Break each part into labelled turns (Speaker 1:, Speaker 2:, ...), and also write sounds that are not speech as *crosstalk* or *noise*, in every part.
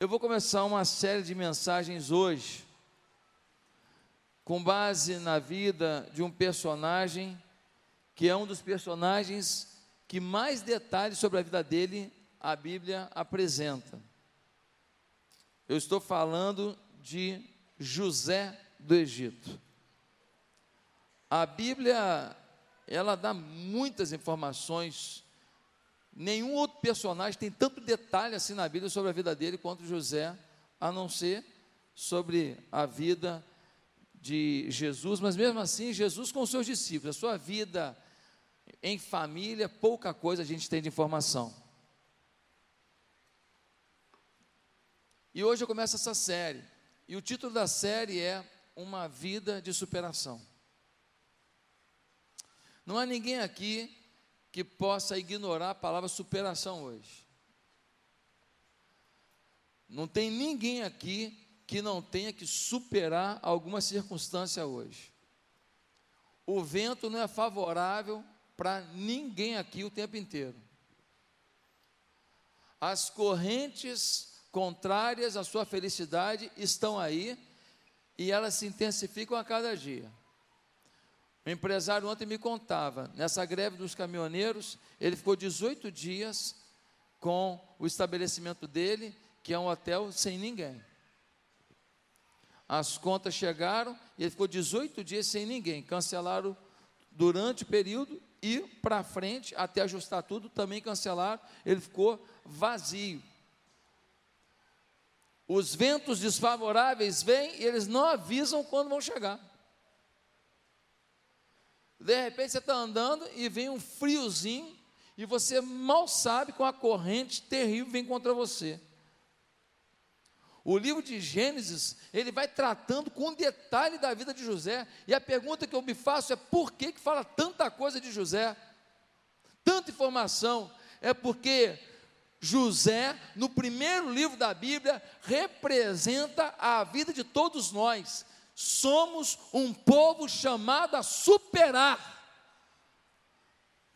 Speaker 1: Eu vou começar uma série de mensagens hoje, com base na vida de um personagem que é um dos personagens que mais detalhes sobre a vida dele a Bíblia apresenta. Eu estou falando de José do Egito. A Bíblia, ela dá muitas informações Nenhum outro personagem tem tanto detalhe assim na Bíblia sobre a vida dele quanto José, a não ser sobre a vida de Jesus, mas mesmo assim, Jesus com os seus discípulos, a sua vida em família, pouca coisa a gente tem de informação. E hoje eu começo essa série, e o título da série é Uma Vida de Superação. Não há ninguém aqui que possa ignorar a palavra superação hoje. Não tem ninguém aqui que não tenha que superar alguma circunstância hoje. O vento não é favorável para ninguém aqui o tempo inteiro. As correntes contrárias à sua felicidade estão aí e elas se intensificam a cada dia. O empresário ontem me contava, nessa greve dos caminhoneiros, ele ficou 18 dias com o estabelecimento dele, que é um hotel sem ninguém. As contas chegaram e ele ficou 18 dias sem ninguém. Cancelaram durante o período e para frente, até ajustar tudo, também cancelaram. Ele ficou vazio. Os ventos desfavoráveis vêm e eles não avisam quando vão chegar. De repente você está andando e vem um friozinho e você mal sabe com a corrente terrível vem contra você. O livro de Gênesis, ele vai tratando com detalhe da vida de José. E a pergunta que eu me faço é por que, que fala tanta coisa de José? Tanta informação. É porque José, no primeiro livro da Bíblia, representa a vida de todos nós somos um povo chamado a superar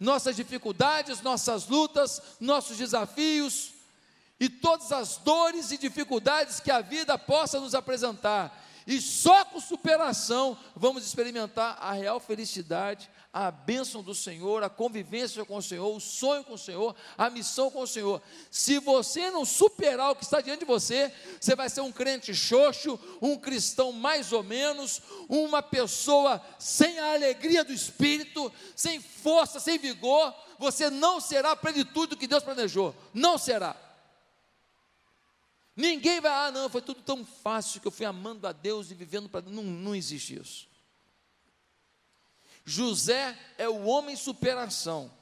Speaker 1: nossas dificuldades, nossas lutas, nossos desafios e todas as dores e dificuldades que a vida possa nos apresentar. E só com superação vamos experimentar a real felicidade, a bênção do Senhor, a convivência com o Senhor, o sonho com o Senhor, a missão com o Senhor. Se você não superar o que está diante de você, você vai ser um crente xoxo, um cristão mais ou menos, uma pessoa sem a alegria do espírito, sem força, sem vigor. Você não será a plenitude do que Deus planejou. Não será. Ninguém vai, ah, não, foi tudo tão fácil que eu fui amando a Deus e vivendo para. Não, não existe isso. José é o homem superação.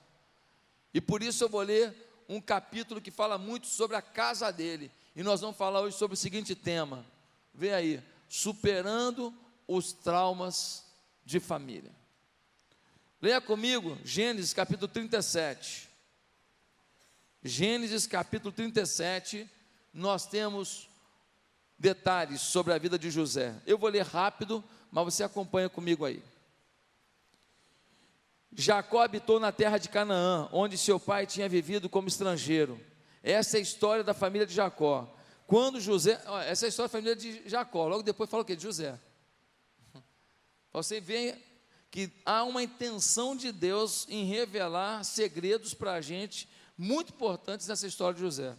Speaker 1: E por isso eu vou ler um capítulo que fala muito sobre a casa dele. E nós vamos falar hoje sobre o seguinte tema. Vê aí, superando os traumas de família. Leia comigo Gênesis capítulo 37. Gênesis capítulo 37, nós temos detalhes sobre a vida de José. Eu vou ler rápido, mas você acompanha comigo aí. Jacó habitou na terra de Canaã, onde seu pai tinha vivido como estrangeiro. Essa é a história da família de Jacó. Quando José, essa é a história da família de Jacó. Logo depois fala o que? De José. Você vê que há uma intenção de Deus em revelar segredos para a gente, muito importantes nessa história de José.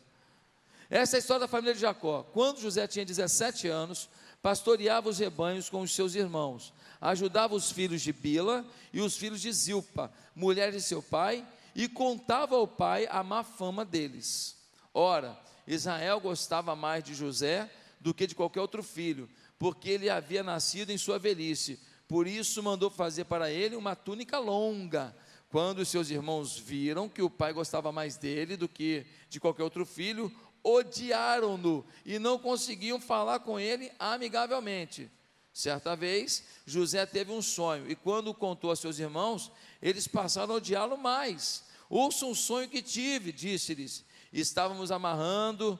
Speaker 1: Essa é a história da família de Jacó. Quando José tinha 17 anos, pastoreava os rebanhos com os seus irmãos ajudava os filhos de Bila e os filhos de Zilpa, mulheres de seu pai, e contava ao pai a má fama deles. Ora, Israel gostava mais de José do que de qualquer outro filho, porque ele havia nascido em sua velhice. Por isso mandou fazer para ele uma túnica longa. Quando seus irmãos viram que o pai gostava mais dele do que de qualquer outro filho, odiaram-no e não conseguiam falar com ele amigavelmente. Certa vez, José teve um sonho, e quando contou a seus irmãos, eles passaram a odiá-lo mais. Ouça um sonho que tive, disse-lhes. Estávamos amarrando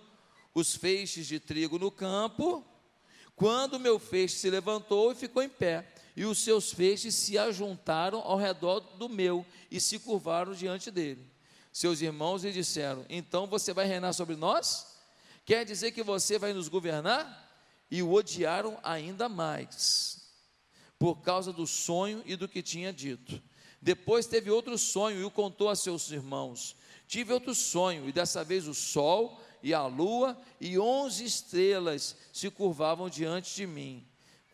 Speaker 1: os feixes de trigo no campo, quando meu feixe se levantou e ficou em pé, e os seus feixes se ajuntaram ao redor do meu e se curvaram diante dele. Seus irmãos lhe disseram: Então você vai reinar sobre nós? Quer dizer que você vai nos governar? E o odiaram ainda mais, por causa do sonho e do que tinha dito. Depois teve outro sonho e o contou a seus irmãos. Tive outro sonho, e dessa vez o sol e a lua e onze estrelas se curvavam diante de mim.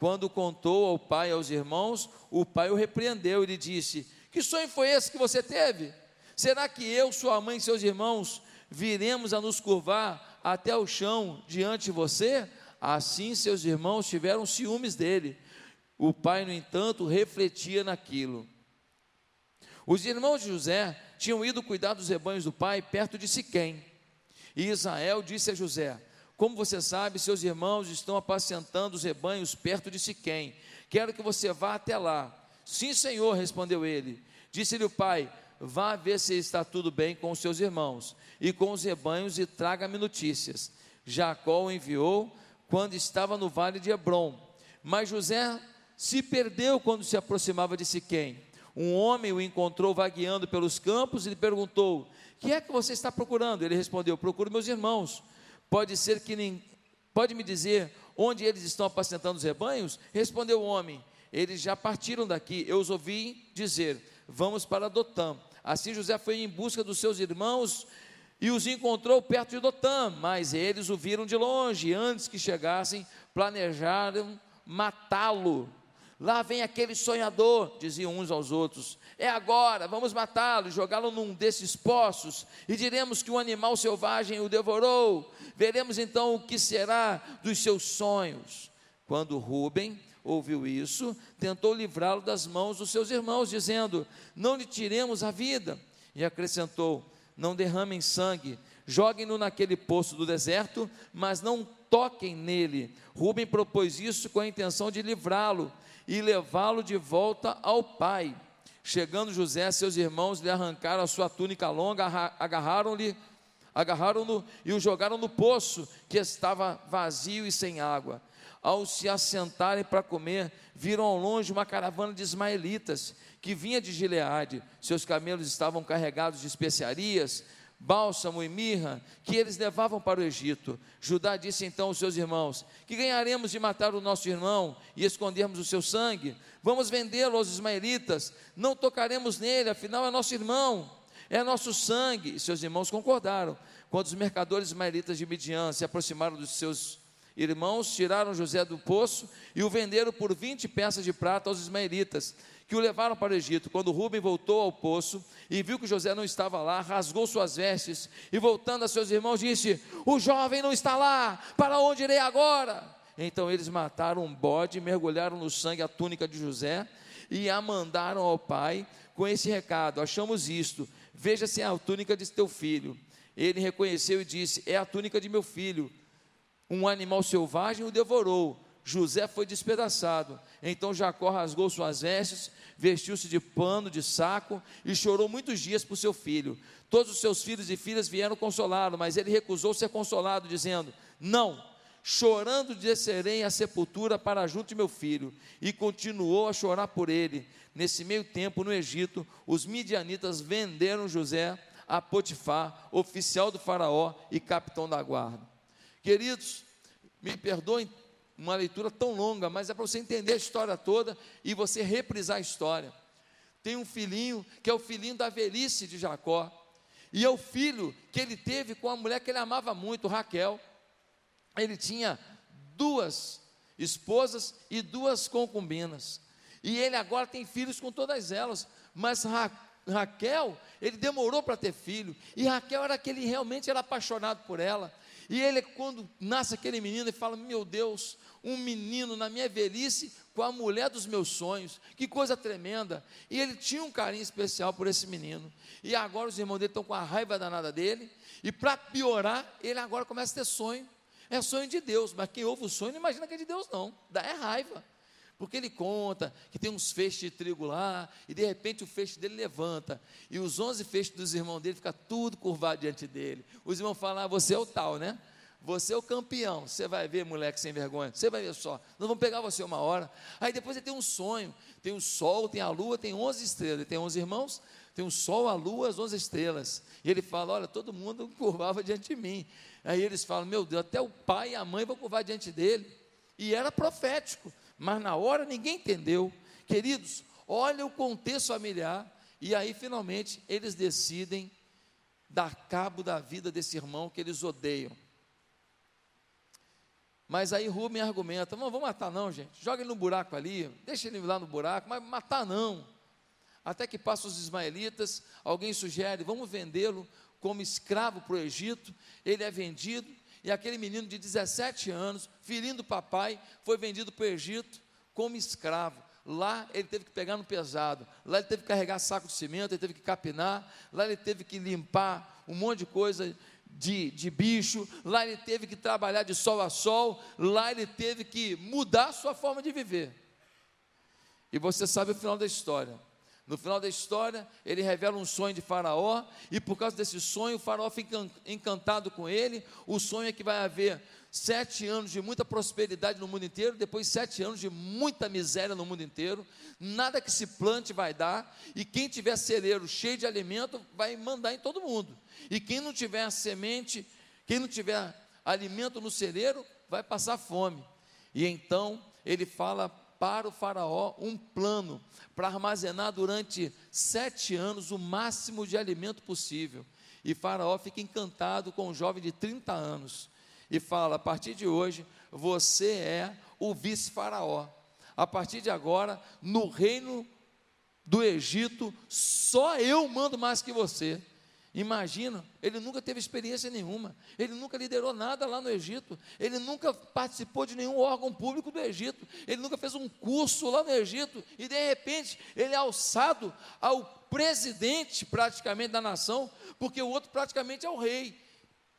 Speaker 1: Quando contou ao pai e aos irmãos, o pai o repreendeu e lhe disse: Que sonho foi esse que você teve? Será que eu, sua mãe e seus irmãos viremos a nos curvar até o chão diante de você? Assim seus irmãos tiveram ciúmes dele. O pai, no entanto, refletia naquilo. Os irmãos de José tinham ido cuidar dos rebanhos do pai perto de Siquém. E Israel disse a José: Como você sabe, seus irmãos estão apacentando os rebanhos perto de Siquém. Quero que você vá até lá. Sim, senhor, respondeu ele. Disse-lhe o pai: Vá ver se está tudo bem com os seus irmãos e com os rebanhos e traga-me notícias. Jacó enviou quando estava no vale de Hebron. Mas José se perdeu quando se aproximava de Siquém. Um homem o encontrou vagueando pelos campos e lhe perguntou: "Que é que você está procurando?" Ele respondeu: "Procuro meus irmãos. Pode ser que nem pode me dizer onde eles estão apacentando os rebanhos?" Respondeu o homem: "Eles já partiram daqui. Eu os ouvi dizer: Vamos para Dotã." Assim José foi em busca dos seus irmãos e os encontrou perto de Dotã, mas eles o viram de longe, antes que chegassem, planejaram matá-lo. Lá vem aquele sonhador, diziam uns aos outros. É agora, vamos matá-lo, jogá-lo num desses poços, e diremos que um animal selvagem o devorou. Veremos então o que será dos seus sonhos. Quando Rubem ouviu isso, tentou livrá-lo das mãos dos seus irmãos, dizendo: Não lhe tiremos a vida. E acrescentou: não derramem sangue, joguem-no naquele poço do deserto, mas não toquem nele. Rubem propôs isso com a intenção de livrá-lo e levá-lo de volta ao pai. Chegando José, seus irmãos lhe arrancaram a sua túnica longa, agarraram-lhe, agarraram-no e o jogaram no poço, que estava vazio e sem água. Ao se assentarem para comer, viram ao longe uma caravana de ismaelitas que vinha de Gileade. Seus camelos estavam carregados de especiarias, bálsamo e mirra, que eles levavam para o Egito. Judá disse então aos seus irmãos: Que ganharemos de matar o nosso irmão e escondermos o seu sangue? Vamos vendê-lo aos ismaelitas, não tocaremos nele, afinal é nosso irmão, é nosso sangue. E seus irmãos concordaram. Quando os mercadores ismaelitas de Midian se aproximaram dos seus irmãos, tiraram José do poço e o venderam por 20 peças de prata aos ismaelitas que o levaram para o Egito. Quando Rubem voltou ao poço e viu que José não estava lá, rasgou suas vestes e, voltando a seus irmãos, disse: O jovem não está lá, para onde irei agora? Então eles mataram um bode, mergulharam no sangue a túnica de José e a mandaram ao pai com esse recado: Achamos isto, veja se é a túnica de teu filho. Ele reconheceu e disse: É a túnica de meu filho. Um animal selvagem o devorou. José foi despedaçado. Então Jacó rasgou suas vestes, vestiu-se de pano, de saco e chorou muitos dias por seu filho. Todos os seus filhos e filhas vieram consolá-lo, mas ele recusou ser consolado, dizendo: Não, chorando descerei à sepultura para junto de meu filho. E continuou a chorar por ele. Nesse meio tempo, no Egito, os midianitas venderam José a Potifar, oficial do Faraó e capitão da guarda. Queridos, me perdoem uma leitura tão longa, mas é para você entender a história toda e você reprisar a história. Tem um filhinho que é o filhinho da velhice de Jacó, e é o filho que ele teve com a mulher que ele amava muito, Raquel. Ele tinha duas esposas e duas concubinas, e ele agora tem filhos com todas elas, mas Ra Raquel, ele demorou para ter filho, e Raquel era que ele realmente era apaixonado por ela. E ele, quando nasce aquele menino, ele fala: Meu Deus, um menino na minha velhice com a mulher dos meus sonhos, que coisa tremenda. E ele tinha um carinho especial por esse menino. E agora os irmãos dele estão com a raiva danada dele. E para piorar, ele agora começa a ter sonho. É sonho de Deus, mas quem ouve o sonho não imagina que é de Deus, não. Dá é raiva. Porque ele conta que tem uns feixes de trigo lá, e de repente o feixe dele levanta, e os onze feixes dos irmãos dele ficam tudo curvado diante dele. Os irmãos falam: ah, você é o tal, né? Você é o campeão. Você vai ver, moleque sem vergonha. Você vai ver só. Nós vamos pegar você uma hora. Aí depois ele tem um sonho. Tem o sol, tem a lua, tem onze estrelas. Ele tem onze irmãos, tem o sol, a lua, as onze estrelas. E ele fala: Olha, todo mundo *laughs* curvava diante de mim. Aí eles falam: Meu Deus, até o pai e a mãe vão curvar diante dele. E era profético, mas na hora ninguém entendeu. Queridos, olha o contexto familiar. E aí, finalmente, eles decidem dar cabo da vida desse irmão que eles odeiam. Mas aí Rubem argumenta: não, vou matar não, gente. Joga ele no buraco ali, deixa ele lá no buraco, mas matar não. Até que passam os ismaelitas, alguém sugere: vamos vendê-lo como escravo para o Egito. Ele é vendido, e aquele menino de 17 anos, filhinho do papai, foi vendido para o Egito como escravo. Lá ele teve que pegar no pesado, lá ele teve que carregar saco de cimento, ele teve que capinar, lá ele teve que limpar um monte de coisa de, de bicho, lá ele teve que trabalhar de sol a sol, lá ele teve que mudar a sua forma de viver. E você sabe o final da história. No final da história, ele revela um sonho de Faraó, e por causa desse sonho, o Faraó fica encantado com ele. O sonho é que vai haver sete anos de muita prosperidade no mundo inteiro, depois sete anos de muita miséria no mundo inteiro. Nada que se plante vai dar, e quem tiver celeiro cheio de alimento vai mandar em todo mundo. E quem não tiver semente, quem não tiver alimento no celeiro, vai passar fome. E então ele fala para o Faraó um plano para armazenar durante sete anos o máximo de alimento possível. E Faraó fica encantado com um jovem de 30 anos e fala: a partir de hoje, você é o vice-faraó. A partir de agora, no reino do Egito, só eu mando mais que você. Imagina, ele nunca teve experiência nenhuma, ele nunca liderou nada lá no Egito, ele nunca participou de nenhum órgão público do Egito, ele nunca fez um curso lá no Egito, e de repente ele é alçado ao presidente praticamente da nação, porque o outro praticamente é o rei.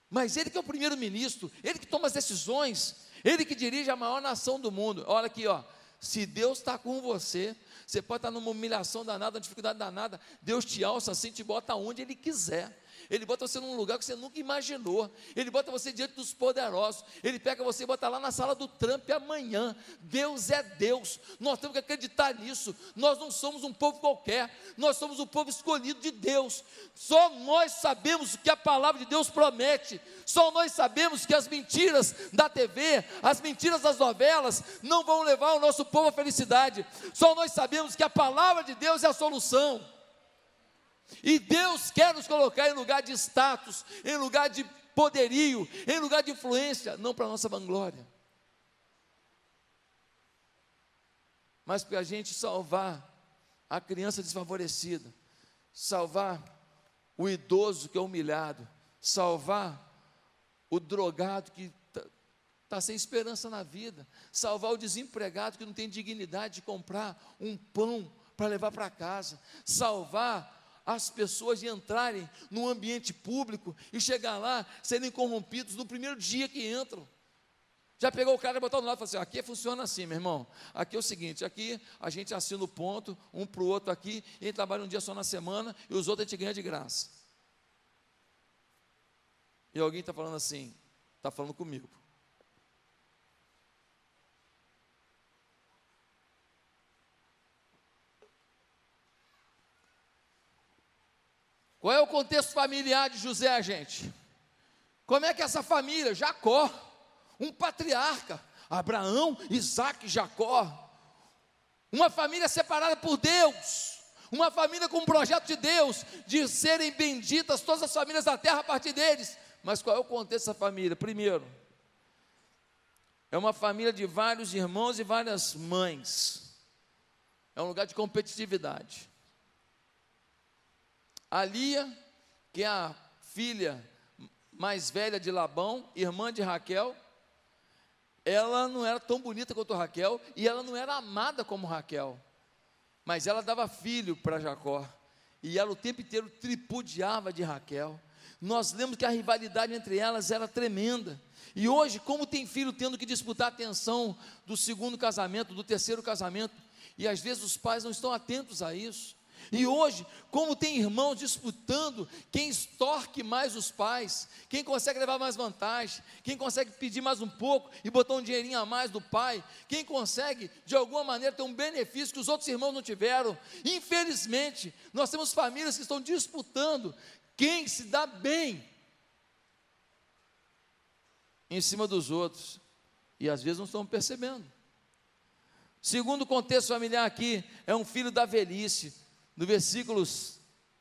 Speaker 1: Mas ele que é o primeiro-ministro, ele que toma as decisões, ele que dirige a maior nação do mundo. Olha aqui, ó. Se Deus está com você, você pode estar numa humilhação danada, uma dificuldade danada. Deus te alça assim, te bota onde Ele quiser. Ele bota você num lugar que você nunca imaginou. Ele bota você diante dos poderosos. Ele pega você e bota lá na sala do Trump amanhã. Deus é Deus. Nós temos que acreditar nisso. Nós não somos um povo qualquer. Nós somos o povo escolhido de Deus. Só nós sabemos o que a palavra de Deus promete. Só nós sabemos que as mentiras da TV, as mentiras das novelas, não vão levar o nosso povo à felicidade. Só nós sabemos que a palavra de Deus é a solução. E Deus quer nos colocar em lugar de status, em lugar de poderio, em lugar de influência, não para nossa vanglória. Mas para a gente salvar a criança desfavorecida, salvar o idoso que é humilhado, salvar o drogado que está tá sem esperança na vida, salvar o desempregado que não tem dignidade de comprar um pão para levar para casa, salvar as pessoas de entrarem no ambiente público e chegar lá, serem corrompidos no primeiro dia que entram. Já pegou o cara e botou no lado e falou assim: aqui funciona assim, meu irmão. Aqui é o seguinte: aqui a gente assina o ponto, um para o outro aqui, e a gente trabalha um dia só na semana e os outros a gente ganha de graça. E alguém está falando assim, está falando comigo. Qual é o contexto familiar de José, gente? Como é que essa família, Jacó, um patriarca, Abraão, Isaac, Jacó, uma família separada por Deus, uma família com um projeto de Deus, de serem benditas todas as famílias da terra a partir deles. Mas qual é o contexto dessa família? Primeiro, é uma família de vários irmãos e várias mães. É um lugar de competitividade. A Lia, que é a filha mais velha de Labão, irmã de Raquel, ela não era tão bonita quanto Raquel e ela não era amada como Raquel, mas ela dava filho para Jacó e ela o tempo inteiro tripudiava de Raquel. Nós lemos que a rivalidade entre elas era tremenda. E hoje, como tem filho tendo que disputar a atenção do segundo casamento, do terceiro casamento, e às vezes os pais não estão atentos a isso. E hoje, como tem irmãos disputando quem extorque mais os pais, quem consegue levar mais vantagem, quem consegue pedir mais um pouco e botar um dinheirinho a mais do pai, quem consegue de alguma maneira ter um benefício que os outros irmãos não tiveram. Infelizmente, nós temos famílias que estão disputando quem se dá bem em cima dos outros e às vezes não estão percebendo. Segundo contexto familiar aqui, é um filho da velhice no versículo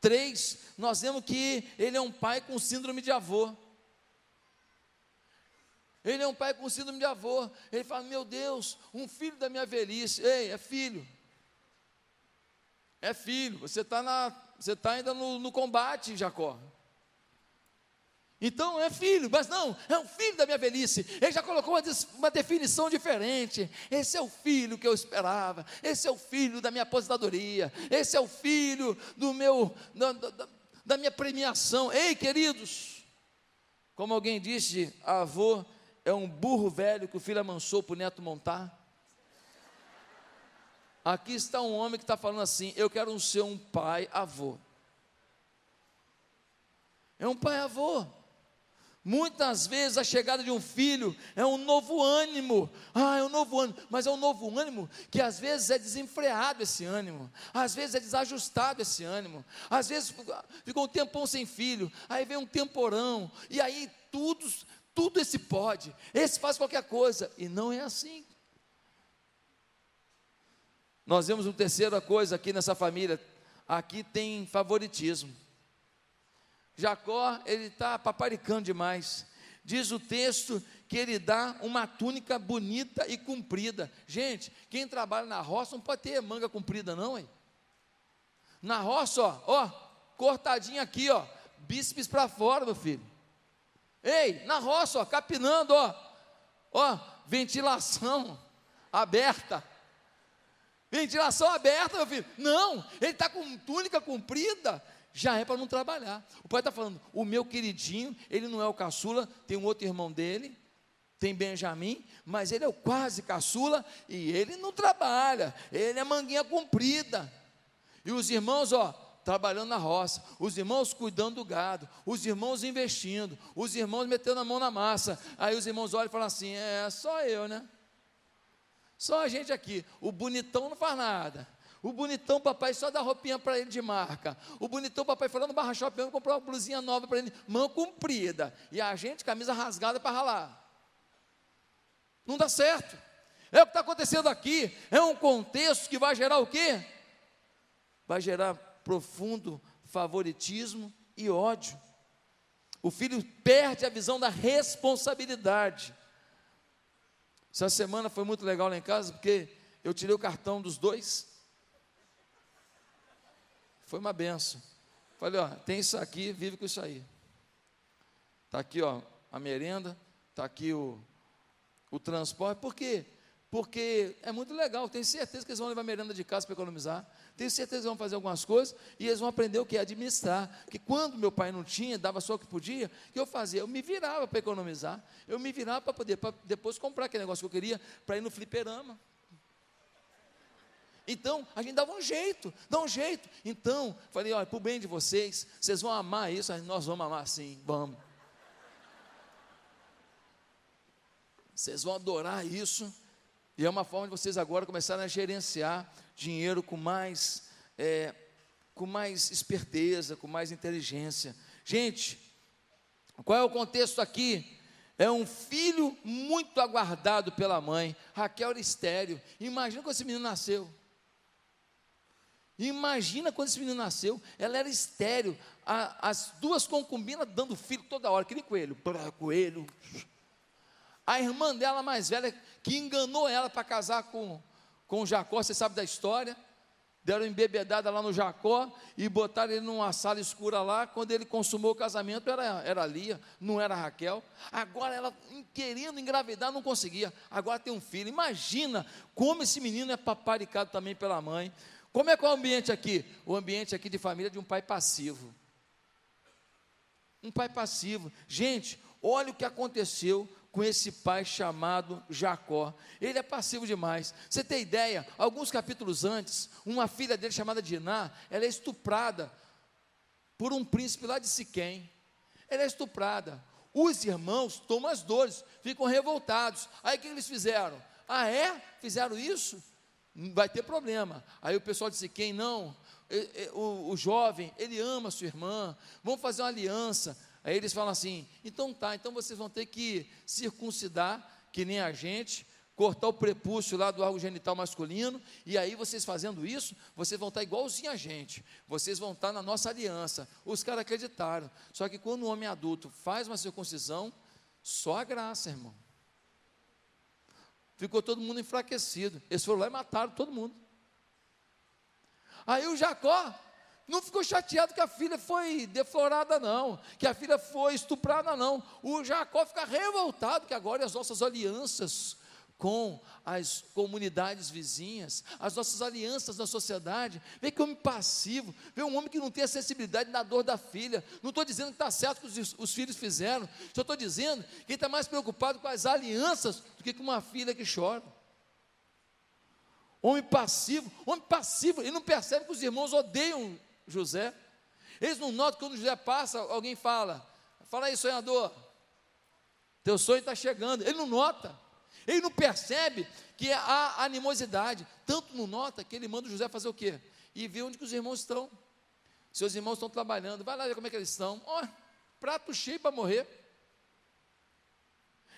Speaker 1: 3, nós vemos que ele é um pai com síndrome de avô. Ele é um pai com síndrome de avô. Ele fala: Meu Deus, um filho da minha velhice. Ei, é filho. É filho. Você está tá ainda no, no combate, Jacó. Então é filho, mas não, é um filho da minha velhice. Ele já colocou uma, uma, definição diferente. Esse é o filho que eu esperava. Esse é o filho da minha aposentadoria. Esse é o filho do meu, da, da, da minha premiação. Ei, queridos, como alguém disse, avô é um burro velho que o filho amansou para o neto montar. Aqui está um homem que está falando assim: eu quero ser um pai avô. É um pai avô. Muitas vezes a chegada de um filho é um novo ânimo, ah, é um novo ânimo, mas é um novo ânimo que às vezes é desenfreado esse ânimo, às vezes é desajustado esse ânimo, às vezes ficou um tempão sem filho, aí vem um temporão, e aí tudo, tudo esse pode, esse faz qualquer coisa, e não é assim. Nós vemos uma terceira coisa aqui nessa família, aqui tem favoritismo. Jacó, ele está paparicando demais. Diz o texto que ele dá uma túnica bonita e comprida. Gente, quem trabalha na roça não pode ter manga comprida, não, hein? Na roça, ó, ó, cortadinha aqui, ó, bíceps para fora, meu filho. Ei, na roça, ó, capinando, ó, ó, ventilação aberta. Ventilação aberta, meu filho. Não, ele está com túnica comprida já é para não trabalhar. O pai está falando: o meu queridinho, ele não é o caçula, tem um outro irmão dele, tem Benjamim, mas ele é o quase caçula e ele não trabalha, ele é manguinha comprida. E os irmãos, ó, trabalhando na roça, os irmãos cuidando do gado, os irmãos investindo, os irmãos metendo a mão na massa. Aí os irmãos olham e falam assim: é só eu, né? Só a gente aqui. O bonitão não faz nada. O bonitão papai só dá roupinha para ele de marca. O bonitão papai no Barra Shopping comprou uma blusinha nova para ele, mão comprida. E a gente, camisa rasgada para ralar. Não dá certo. É o que está acontecendo aqui. É um contexto que vai gerar o quê? Vai gerar profundo favoritismo e ódio. O filho perde a visão da responsabilidade. Essa semana foi muito legal lá em casa, porque eu tirei o cartão dos dois foi uma benção. Falei, ó, tem isso aqui, vive com isso aí. Está aqui, ó, a merenda, está aqui o, o transporte. Por quê? Porque é muito legal, tenho certeza que eles vão levar merenda de casa para economizar. Tenho certeza que vão fazer algumas coisas e eles vão aprender o que é administrar. Que quando meu pai não tinha, dava só o que podia, o que eu fazia? Eu me virava para economizar. Eu me virava para poder pra depois comprar aquele negócio que eu queria para ir no fliperama. Então, a gente dava um jeito, dá um jeito. Então, falei, olha, para o bem de vocês, vocês vão amar isso, nós vamos amar sim, vamos. Vocês vão adorar isso. E é uma forma de vocês agora começarem a gerenciar dinheiro com mais, é, com mais esperteza, com mais inteligência. Gente, qual é o contexto aqui? É um filho muito aguardado pela mãe. Raquel era estéreo. Imagina quando esse menino nasceu. Imagina quando esse menino nasceu, ela era estéreo, a, as duas concubinas dando filho toda hora, que nem coelho, coelho. A irmã dela mais velha, que enganou ela para casar com, com Jacó, você sabe da história, deram embebedada lá no Jacó e botaram ele numa sala escura lá. Quando ele consumou o casamento, era, era Lia, não era Raquel. Agora ela querendo engravidar, não conseguia. Agora tem um filho. Imagina como esse menino é paparicado também pela mãe. Como é que é o ambiente aqui? O ambiente aqui de família de um pai passivo. Um pai passivo. Gente, olha o que aconteceu com com esse pai chamado Jacó. Ele é passivo demais. Você tem ideia? Alguns capítulos antes, uma filha dele chamada Diná, ela é estuprada por um príncipe lá de Siquém. Ela é estuprada. Os irmãos tomam as dores, ficam revoltados. Aí o que eles fizeram? Ah, é? Fizeram isso? Vai ter problema. Aí o pessoal disse: quem não? O, o jovem, ele ama sua irmã, vamos fazer uma aliança. Aí eles falam assim: então tá, então vocês vão ter que circuncidar, que nem a gente, cortar o prepúcio lá do órgão genital masculino, e aí vocês fazendo isso, vocês vão estar igualzinho a gente, vocês vão estar na nossa aliança. Os caras acreditaram. Só que quando um homem adulto faz uma circuncisão, só a graça, irmão. Ficou todo mundo enfraquecido. Eles foram lá e mataram todo mundo. Aí o Jacó não ficou chateado que a filha foi deflorada, não, que a filha foi estuprada, não. O Jacó fica revoltado que agora as nossas alianças com as comunidades vizinhas, as nossas alianças na sociedade. Vê que homem passivo, vê um homem que não tem a sensibilidade na dor da filha. Não estou dizendo que está certo que os, os, filhos fizeram, só estou dizendo que ele está mais preocupado com as alianças do que com uma filha que chora. Homem passivo, homem passivo, ele não percebe que os irmãos odeiam José. Eles não notam que quando José passa, alguém fala: Fala aí, sonhador, teu sonho está chegando. Ele não nota. Ele não percebe que há animosidade. Tanto não nota que ele manda o José fazer o quê? E ver onde que os irmãos estão. Seus irmãos estão trabalhando. Vai lá ver como é que eles estão. Ó, prato cheio para morrer.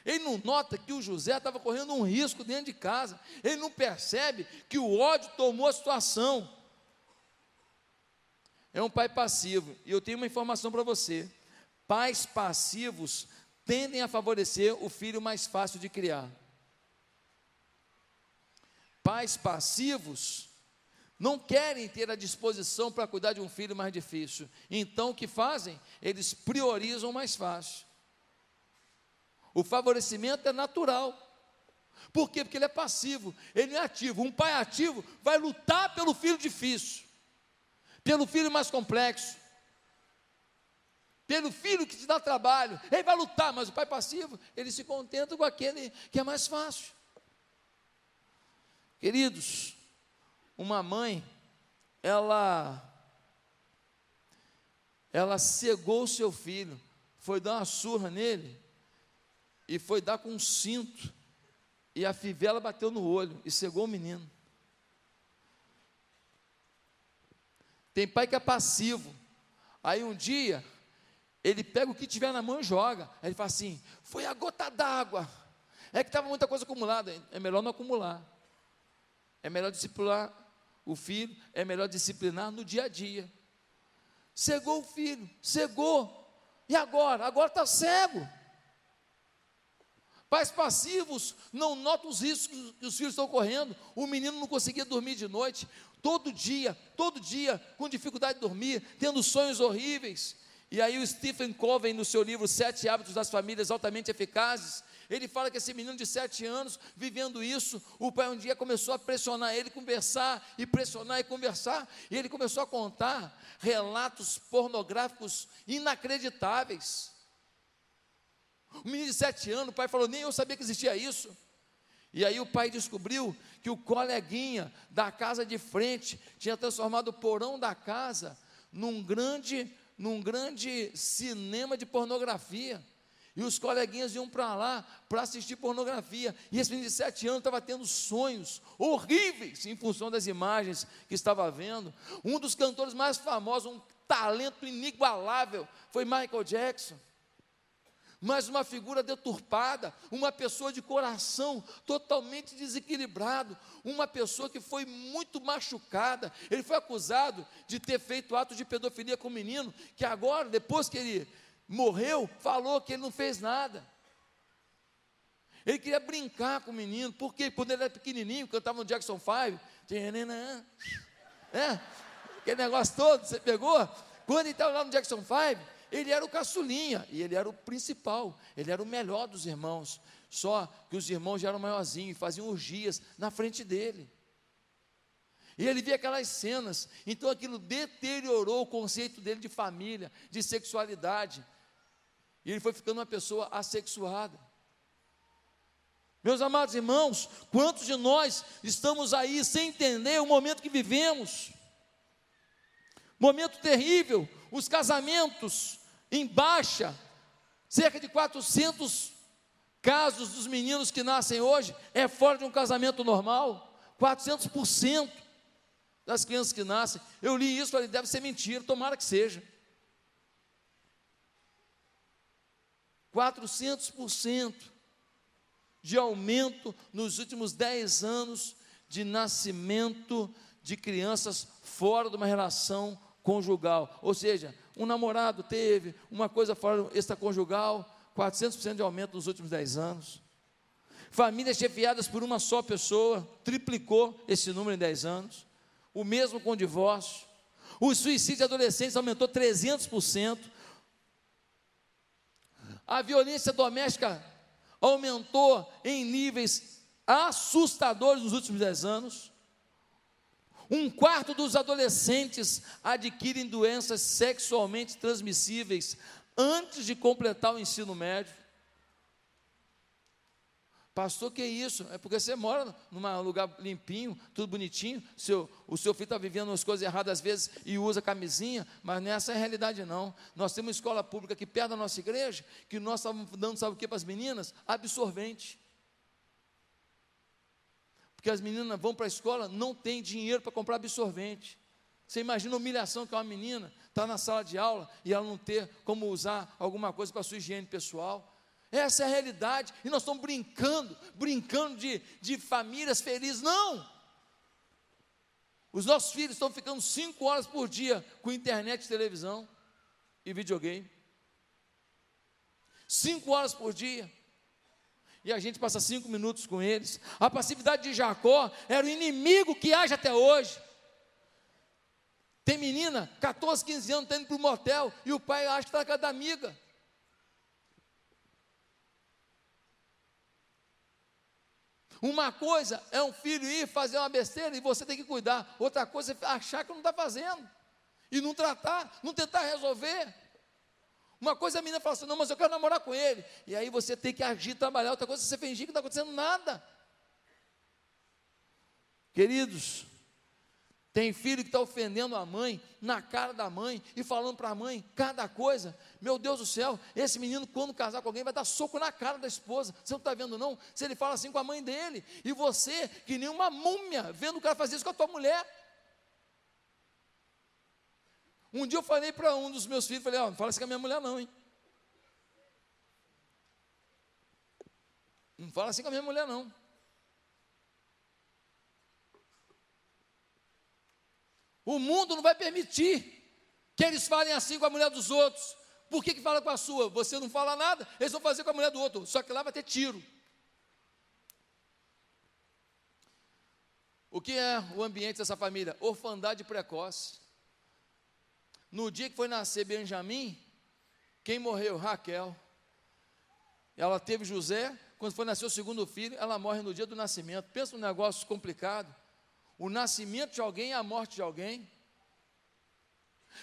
Speaker 1: Ele não nota que o José estava correndo um risco dentro de casa. Ele não percebe que o ódio tomou a situação. É um pai passivo. E eu tenho uma informação para você: pais passivos tendem a favorecer o filho mais fácil de criar. Pais passivos não querem ter a disposição para cuidar de um filho mais difícil. Então o que fazem? Eles priorizam o mais fácil. O favorecimento é natural. Por quê? Porque ele é passivo, ele é ativo. Um pai ativo vai lutar pelo filho difícil, pelo filho mais complexo, pelo filho que te dá trabalho. Ele vai lutar, mas o pai passivo, ele se contenta com aquele que é mais fácil. Queridos, uma mãe, ela ela cegou o seu filho, foi dar uma surra nele e foi dar com um cinto e a fivela bateu no olho e cegou o menino. Tem pai que é passivo. Aí um dia ele pega o que tiver na mão e joga. Aí ele fala assim: "Foi a gota d'água. É que estava muita coisa acumulada, é melhor não acumular. É melhor disciplinar o filho, é melhor disciplinar no dia a dia. Cegou o filho, cegou. E agora? Agora está cego. Pais passivos não notam os riscos que os filhos estão correndo. O menino não conseguia dormir de noite, todo dia, todo dia, com dificuldade de dormir, tendo sonhos horríveis. E aí o Stephen Covey, no seu livro Sete Hábitos das Famílias Altamente Eficazes, ele fala que esse menino de sete anos, vivendo isso, o pai um dia começou a pressionar ele, conversar e pressionar e conversar, e ele começou a contar relatos pornográficos inacreditáveis. O menino de sete anos, o pai falou: nem eu sabia que existia isso. E aí o pai descobriu que o coleguinha da casa de frente tinha transformado o porão da casa num grande, num grande cinema de pornografia. E os coleguinhas iam para lá para assistir pornografia. E esse menino de sete anos estava tendo sonhos horríveis em função das imagens que estava vendo. Um dos cantores mais famosos, um talento inigualável, foi Michael Jackson. Mas uma figura deturpada, uma pessoa de coração totalmente desequilibrado, uma pessoa que foi muito machucada. Ele foi acusado de ter feito atos de pedofilia com o menino, que agora, depois que ele morreu, falou que ele não fez nada. Ele queria brincar com o menino, porque quando ele era pequenininho, cantava no Jackson 5, é, aquele negócio todo, você pegou? Quando ele estava lá no Jackson 5, ele era o caçulinha, e ele era o principal, ele era o melhor dos irmãos. Só que os irmãos já eram maiorzinhos e faziam orgias na frente dele. E ele via aquelas cenas, então aquilo deteriorou o conceito dele de família, de sexualidade. E ele foi ficando uma pessoa assexuada. Meus amados irmãos, quantos de nós estamos aí sem entender o momento que vivemos? Momento terrível, os casamentos em baixa, cerca de 400 casos dos meninos que nascem hoje é fora de um casamento normal, 400% das crianças que nascem. Eu li isso, falei, deve ser mentira, tomara que seja. 400% de aumento nos últimos 10 anos de nascimento de crianças fora de uma relação conjugal. Ou seja, um namorado teve uma coisa fora extraconjugal, 400% de aumento nos últimos 10 anos. Famílias chefiadas por uma só pessoa, triplicou esse número em 10 anos. O mesmo com o divórcio. O suicídio de adolescentes aumentou 300%. A violência doméstica aumentou em níveis assustadores nos últimos 10 anos. Um quarto dos adolescentes adquirem doenças sexualmente transmissíveis antes de completar o ensino médio. Pastor, que isso? É porque você mora num lugar limpinho, tudo bonitinho, seu, o seu filho está vivendo umas coisas erradas às vezes e usa camisinha, mas nessa é a realidade não. Nós temos uma escola pública aqui perto da nossa igreja, que nós estávamos dando, sabe o que para as meninas? Absorvente. Porque as meninas vão para a escola, não tem dinheiro para comprar absorvente. Você imagina a humilhação que é uma menina estar tá na sala de aula e ela não ter como usar alguma coisa para sua higiene pessoal. Essa é a realidade. E nós estamos brincando, brincando de, de famílias felizes. Não! Os nossos filhos estão ficando cinco horas por dia com internet, televisão e videogame. Cinco horas por dia. E a gente passa cinco minutos com eles. A passividade de Jacó era o inimigo que age até hoje. Tem menina, 14, 15 anos, está indo para o motel e o pai acha que está na casa da amiga. Uma coisa é um filho ir fazer uma besteira e você tem que cuidar. Outra coisa é achar que não está fazendo. E não tratar, não tentar resolver. Uma coisa é a menina fala assim, não, mas eu quero namorar com ele. E aí você tem que agir, trabalhar. Outra coisa é você fingir que não está acontecendo nada. Queridos, tem filho que está ofendendo a mãe, na cara da mãe, e falando para a mãe cada coisa. Meu Deus do céu, esse menino, quando casar com alguém, vai dar soco na cara da esposa. Você não está vendo, não? Se ele fala assim com a mãe dele, e você, que nem uma múmia, vendo o cara fazer isso com a tua mulher. Um dia eu falei para um dos meus filhos, falei, ó, oh, não fala assim com a minha mulher, não, hein? Não fala assim com a minha mulher, não. O mundo não vai permitir que eles falem assim com a mulher dos outros. Por que, que fala com a sua? Você não fala nada, eles vão fazer com a mulher do outro. Só que lá vai ter tiro. O que é o ambiente dessa família? Orfandade precoce. No dia que foi nascer Benjamim, quem morreu? Raquel. Ela teve José, quando foi nascer o segundo filho, ela morre no dia do nascimento. Pensa num negócio complicado o nascimento de alguém e a morte de alguém.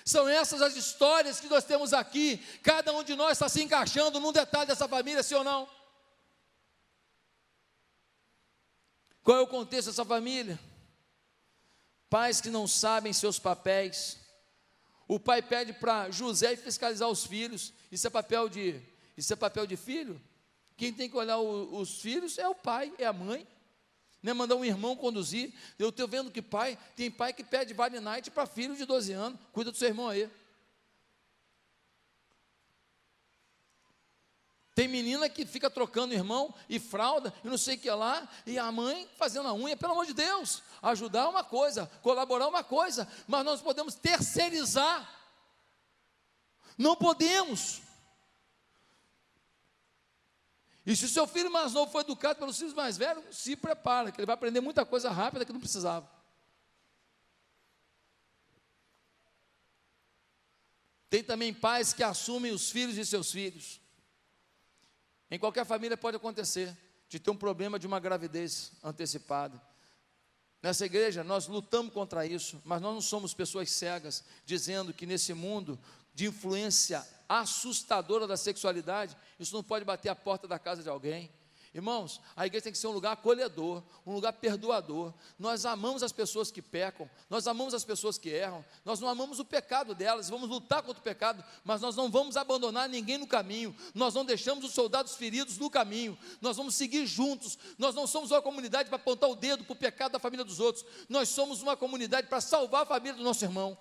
Speaker 1: São essas as histórias que nós temos aqui. Cada um de nós está se encaixando num detalhe dessa família, sim ou não? Qual é o contexto dessa família? Pais que não sabem seus papéis. O pai pede para José fiscalizar os filhos. Isso é papel de, isso é papel de filho? Quem tem que olhar o, os filhos é o pai, é a mãe. Não é mandar um irmão conduzir. Eu estou vendo que pai, tem pai que pede vale night para filho de 12 anos. Cuida do seu irmão aí. Tem menina que fica trocando irmão e fralda e não sei o que lá, e a mãe fazendo a unha, pelo amor de Deus, ajudar é uma coisa, colaborar é uma coisa, mas nós podemos terceirizar. Não podemos. E se o seu filho mais novo foi educado pelos filhos mais velhos, se prepara, que ele vai aprender muita coisa rápida que não precisava. Tem também pais que assumem os filhos de seus filhos. Em qualquer família pode acontecer de ter um problema de uma gravidez antecipada. Nessa igreja nós lutamos contra isso, mas nós não somos pessoas cegas, dizendo que nesse mundo de influência assustadora da sexualidade, isso não pode bater a porta da casa de alguém. Irmãos, a igreja tem que ser um lugar acolhedor, um lugar perdoador. Nós amamos as pessoas que pecam, nós amamos as pessoas que erram, nós não amamos o pecado delas, vamos lutar contra o pecado, mas nós não vamos abandonar ninguém no caminho, nós não deixamos os soldados feridos no caminho, nós vamos seguir juntos. Nós não somos uma comunidade para apontar o dedo para o pecado da família dos outros, nós somos uma comunidade para salvar a família do nosso irmão.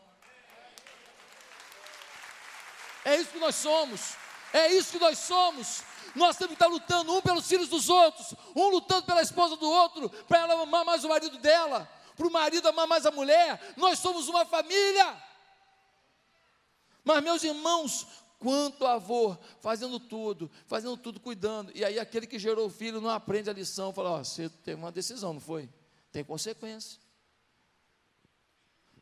Speaker 1: É isso que nós somos, é isso que nós somos. Nós temos que estar lutando um pelos filhos dos outros, um lutando pela esposa do outro, para ela amar mais o marido dela, para o marido amar mais a mulher. Nós somos uma família. Mas, meus irmãos, quanto avô, fazendo tudo, fazendo tudo, cuidando. E aí aquele que gerou o filho não aprende a lição, fala, ó, você teve uma decisão, não foi? Tem consequência.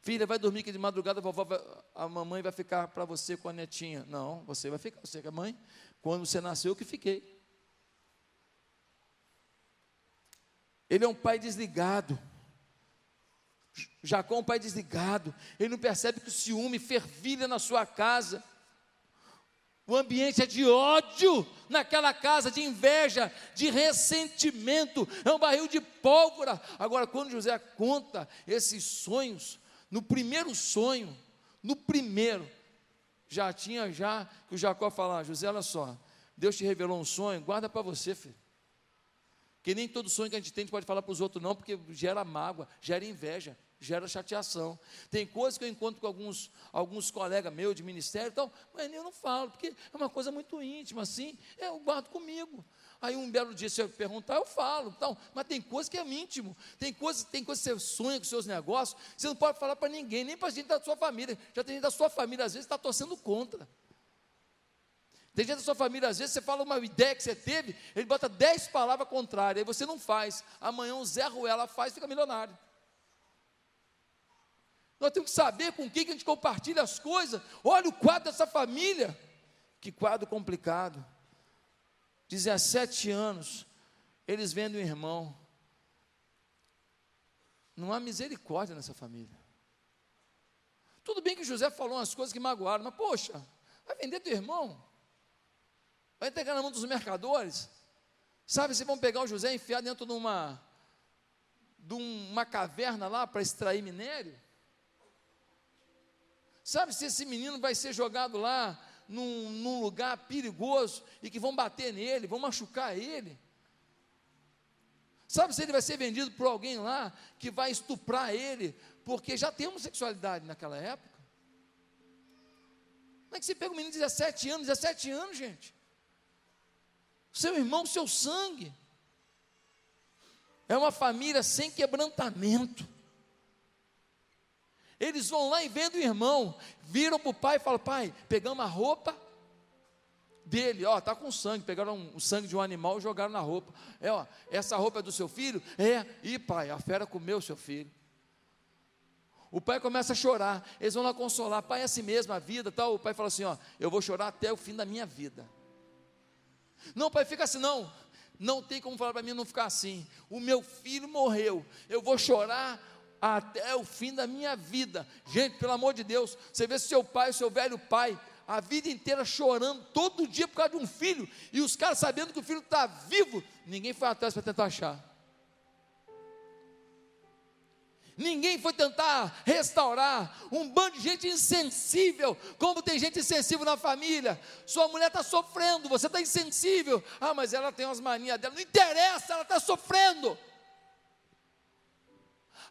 Speaker 1: Filha, vai dormir que de madrugada a, vovó vai, a mamãe vai ficar para você com a netinha. Não, você vai ficar, você que é mãe. Quando você nasceu, eu que fiquei. Ele é um pai desligado. Jacó é um pai desligado. Ele não percebe que o ciúme fervilha na sua casa. O ambiente é de ódio naquela casa, de inveja, de ressentimento. É um barril de pólvora. Agora, quando José conta esses sonhos, no primeiro sonho, no primeiro, já tinha já que o Jacó falar, José, olha só, Deus te revelou um sonho, guarda para você, filho. Que nem todo sonho que a gente tem a gente pode falar para os outros, não, porque gera mágoa, gera inveja, gera chateação. Tem coisas que eu encontro com alguns, alguns colegas meus de ministério e tal, mas eu não falo, porque é uma coisa muito íntima, assim, eu guardo comigo. Aí um belo dia, se eu perguntar, eu falo. Então, mas tem coisa que é íntimo. Tem coisa, tem coisa que você sonha com seus negócios, você não pode falar para ninguém, nem para gente da sua família. Já tem gente da sua família, às vezes, está torcendo contra. Tem gente da sua família, às vezes, você fala uma ideia que você teve, ele bota dez palavras contrárias, aí você não faz. Amanhã o Zé Ruela faz fica milionário. Nós temos que saber com quem que a gente compartilha as coisas. Olha o quadro dessa família. Que quadro complicado. 17 anos, eles vendo um irmão. Não há misericórdia nessa família. Tudo bem que José falou umas coisas que magoaram, mas poxa, vai vender teu irmão? Vai entregar na mão dos mercadores? Sabe, se vão pegar o José e enfiar dentro de uma, de uma caverna lá para extrair minério? Sabe se esse menino vai ser jogado lá num, num lugar perigoso e que vão bater nele, vão machucar ele. Sabe se ele vai ser vendido por alguém lá que vai estuprar ele, porque já tem homossexualidade naquela época? Como é que você pega um menino de 17 anos, 17 anos, gente? Seu irmão, seu sangue. É uma família sem quebrantamento. Eles vão lá e vendem o irmão, viram para o pai e falam: pai, pegamos a roupa dele, ó, tá com sangue, pegaram o sangue de um animal e jogaram na roupa. É, ó, essa roupa é do seu filho? É, e pai, a fera comeu seu filho. O pai começa a chorar, eles vão lá consolar, pai, é assim mesmo a vida, tal. O pai fala assim: ó, eu vou chorar até o fim da minha vida. Não, pai, fica assim, não. Não tem como falar para mim não ficar assim. O meu filho morreu, eu vou chorar até o fim da minha vida. Gente, pelo amor de Deus, você vê seu pai, seu velho pai, a vida inteira chorando, todo dia por causa de um filho, e os caras sabendo que o filho está vivo, ninguém foi atrás para tentar achar. Ninguém foi tentar restaurar. Um bando de gente insensível. Como tem gente insensível na família. Sua mulher está sofrendo, você está insensível. Ah, mas ela tem umas manias dela. Não interessa, ela está sofrendo.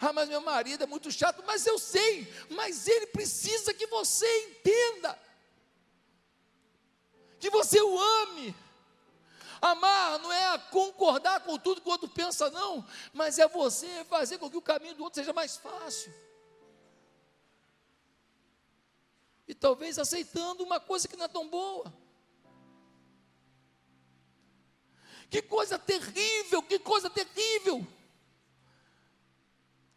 Speaker 1: Ah, mas meu marido é muito chato, mas eu sei, mas ele precisa que você entenda, que você o ame. Amar não é concordar com tudo que o outro pensa, não, mas é você fazer com que o caminho do outro seja mais fácil. E talvez aceitando uma coisa que não é tão boa. Que coisa terrível, que coisa terrível.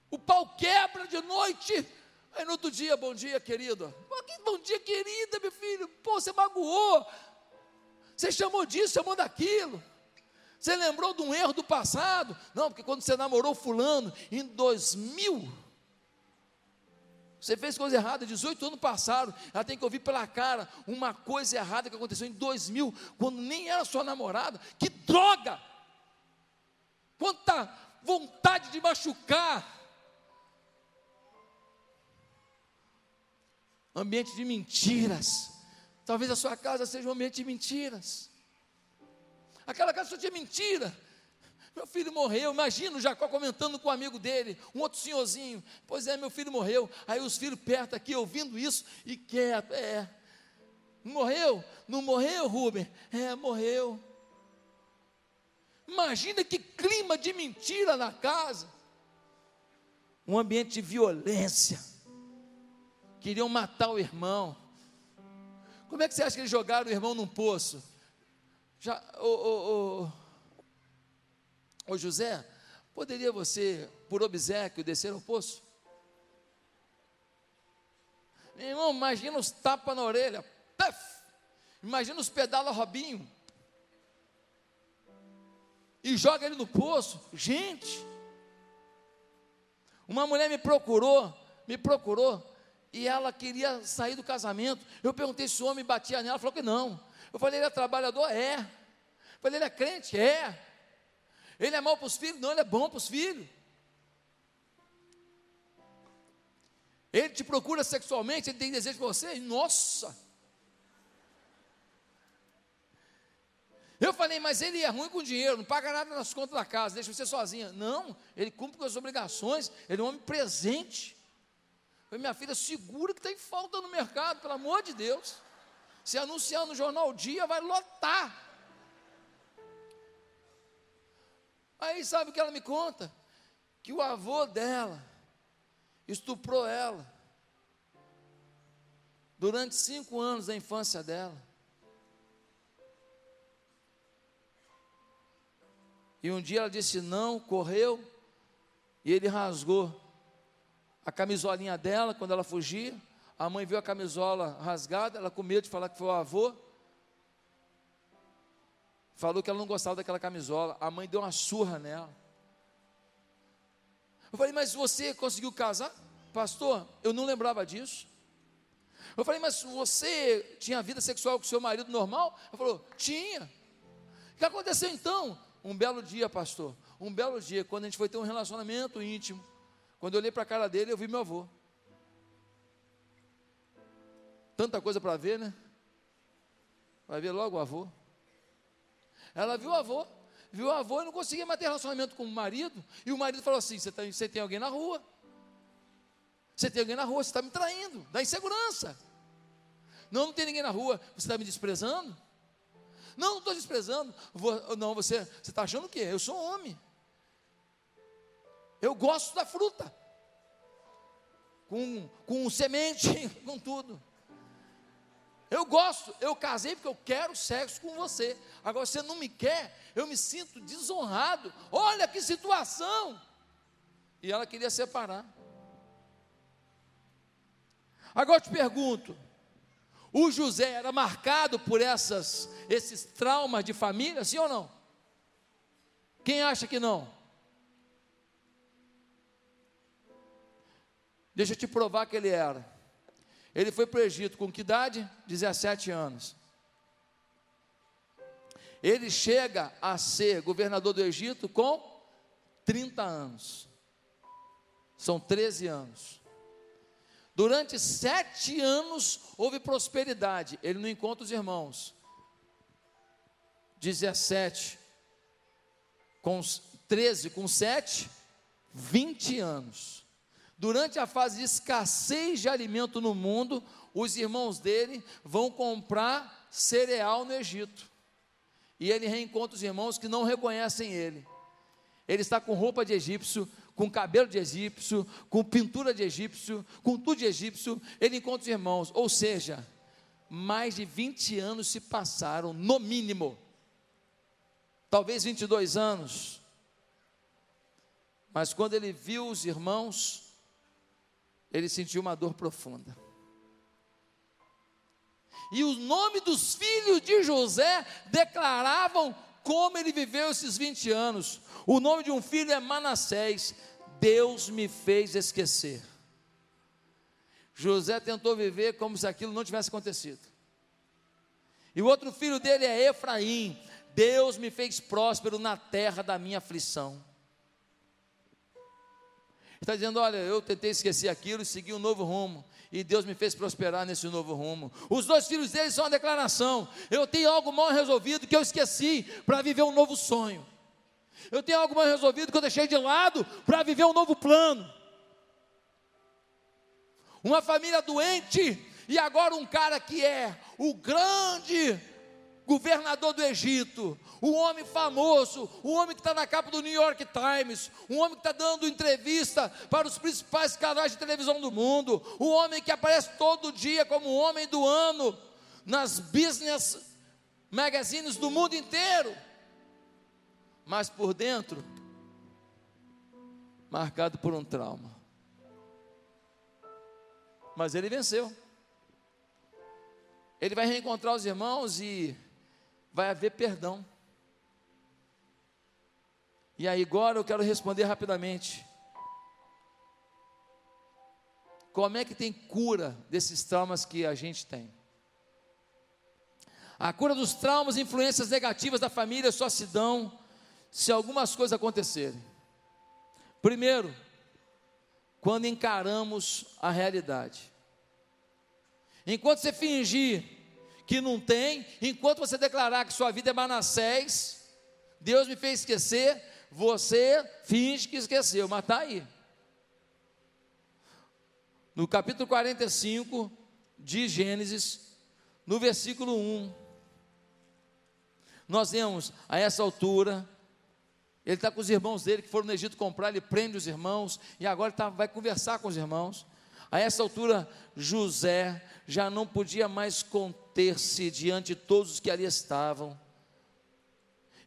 Speaker 1: O pau quebra de noite. Aí no outro dia, bom dia, querido. Bom dia, querida, meu filho. Pô, você magoou. Você chamou disso, chamou daquilo. Você lembrou de um erro do passado? Não, porque quando você namorou fulano em 2000, você fez coisa errada, 18 anos passaram, ela tem que ouvir pela cara uma coisa errada que aconteceu em 2000, quando nem era sua namorada. Que droga! muita vontade de machucar. Ambiente de mentiras. Talvez a sua casa seja um ambiente de mentiras. Aquela casa só tinha mentira. Meu filho morreu. Imagina o Jacó comentando com um amigo dele, um outro senhorzinho. Pois é, meu filho morreu. Aí os filhos perto aqui ouvindo isso e quieto. É. Morreu? Não morreu, Rubem? É, morreu. Imagina que clima de mentira na casa. Um ambiente de violência. Queriam matar o irmão. Como é que você acha que eles jogaram o irmão num poço? Já, o, o Ô José, poderia você, por obsequio, descer ao poço? Meu irmão, imagina os tapas na orelha. Puff! Imagina os pedala Robinho. E joga ele no poço. Gente! Uma mulher me procurou, me procurou, e ela queria sair do casamento. Eu perguntei se o homem batia nela, ela falou que não. Eu falei, ele é trabalhador? É. Eu falei, ele é crente? É. Ele é mau para os filhos? Não, ele é bom para os filhos. Ele te procura sexualmente, ele tem desejo por você? Nossa! Eu falei, mas ele é ruim com dinheiro, não paga nada nas contas da casa, deixa você sozinha. Não, ele cumpre com as obrigações, ele é um homem presente. Falei, minha filha, segura que tem falta no mercado, pelo amor de Deus. Se anunciar no jornal Dia, vai lotar. Aí sabe o que ela me conta? Que o avô dela estuprou ela durante cinco anos da infância dela. E um dia ela disse não, correu, e ele rasgou a camisolinha dela quando ela fugia. A mãe viu a camisola rasgada, ela com medo de falar que foi o avô falou que ela não gostava daquela camisola. A mãe deu uma surra nela. Eu falei, mas você conseguiu casar? Pastor, eu não lembrava disso. Eu falei, mas você tinha vida sexual com seu marido normal? Ele falou, tinha. O que aconteceu então? Um belo dia, pastor. Um belo dia, quando a gente foi ter um relacionamento íntimo. Quando eu olhei para a cara dele, eu vi meu avô. Tanta coisa para ver, né? Vai ver logo o avô. Ela viu o avô, viu o avô e não conseguia mais ter relacionamento com o marido. E o marido falou assim: Você tem, você tem alguém na rua? Você tem alguém na rua, você está me traindo, dá insegurança. Não, não tem ninguém na rua, você está me desprezando? Não, não estou desprezando. Vou, não, você está achando o quê? Eu sou homem. Eu gosto da fruta. Com, com semente, *laughs* com tudo. Eu gosto, eu casei porque eu quero sexo com você. Agora você não me quer, eu me sinto desonrado. Olha que situação! E ela queria separar. Agora eu te pergunto: o José era marcado por essas, esses traumas de família, sim ou não? Quem acha que não? Deixa eu te provar que ele era. Ele foi para o Egito com que idade? 17 anos. Ele chega a ser governador do Egito com 30 anos. São 13 anos. Durante sete anos houve prosperidade. Ele não encontra os irmãos. 17 com 13 com 7, 20 anos. Durante a fase de escassez de alimento no mundo, os irmãos dele vão comprar cereal no Egito. E ele reencontra os irmãos que não reconhecem ele. Ele está com roupa de egípcio, com cabelo de egípcio, com pintura de egípcio, com tudo de egípcio. Ele encontra os irmãos. Ou seja, mais de 20 anos se passaram, no mínimo. Talvez 22 anos. Mas quando ele viu os irmãos, ele sentiu uma dor profunda. E o nome dos filhos de José declaravam como ele viveu esses 20 anos. O nome de um filho é Manassés. Deus me fez esquecer. José tentou viver como se aquilo não tivesse acontecido. E o outro filho dele é Efraim. Deus me fez próspero na terra da minha aflição. Está dizendo: Olha, eu tentei esquecer aquilo segui um novo rumo. E Deus me fez prosperar nesse novo rumo. Os dois filhos dele são uma declaração: Eu tenho algo mal resolvido que eu esqueci para viver um novo sonho. Eu tenho algo mal resolvido que eu deixei de lado para viver um novo plano. Uma família doente e agora um cara que é o grande governador do Egito, o homem famoso, o homem que está na capa do New York Times, um homem que está dando entrevista para os principais canais de televisão do mundo, o homem que aparece todo dia como homem do ano nas business magazines do mundo inteiro, mas por dentro, marcado por um trauma. Mas ele venceu. Ele vai reencontrar os irmãos e vai haver perdão. E aí, agora eu quero responder rapidamente. Como é que tem cura desses traumas que a gente tem? A cura dos traumas e influências negativas da família só se dão se algumas coisas acontecerem. Primeiro, quando encaramos a realidade. Enquanto você fingir que não tem, enquanto você declarar que sua vida é Manassés, Deus me fez esquecer, você finge que esqueceu, mas está aí. No capítulo 45 de Gênesis, no versículo 1, nós vemos a essa altura, ele está com os irmãos dele que foram no Egito comprar, ele prende os irmãos e agora tá, vai conversar com os irmãos. A essa altura, José já não podia mais conter-se diante de todos os que ali estavam.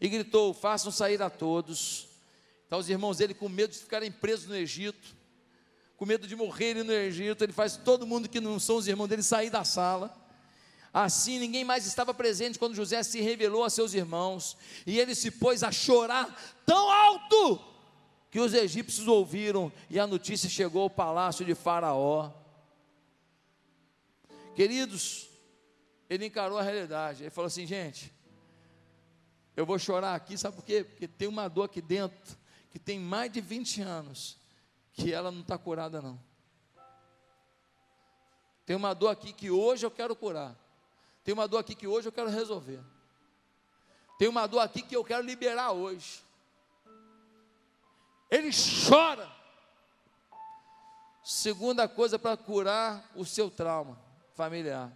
Speaker 1: E gritou: Façam sair a todos. Então, os irmãos dele, com medo de ficarem presos no Egito, com medo de morrerem no Egito, ele faz todo mundo que não são os irmãos dele sair da sala. Assim, ninguém mais estava presente quando José se revelou a seus irmãos, e ele se pôs a chorar tão alto que os egípcios ouviram e a notícia chegou ao palácio de Faraó. Queridos, ele encarou a realidade. Ele falou assim: gente, eu vou chorar aqui, sabe por quê? Porque tem uma dor aqui dentro que tem mais de 20 anos que ela não está curada, não. Tem uma dor aqui que hoje eu quero curar. Tem uma dor aqui que hoje eu quero resolver. Tem uma dor aqui que eu quero liberar hoje ele chora. Segunda coisa para curar o seu trauma familiar.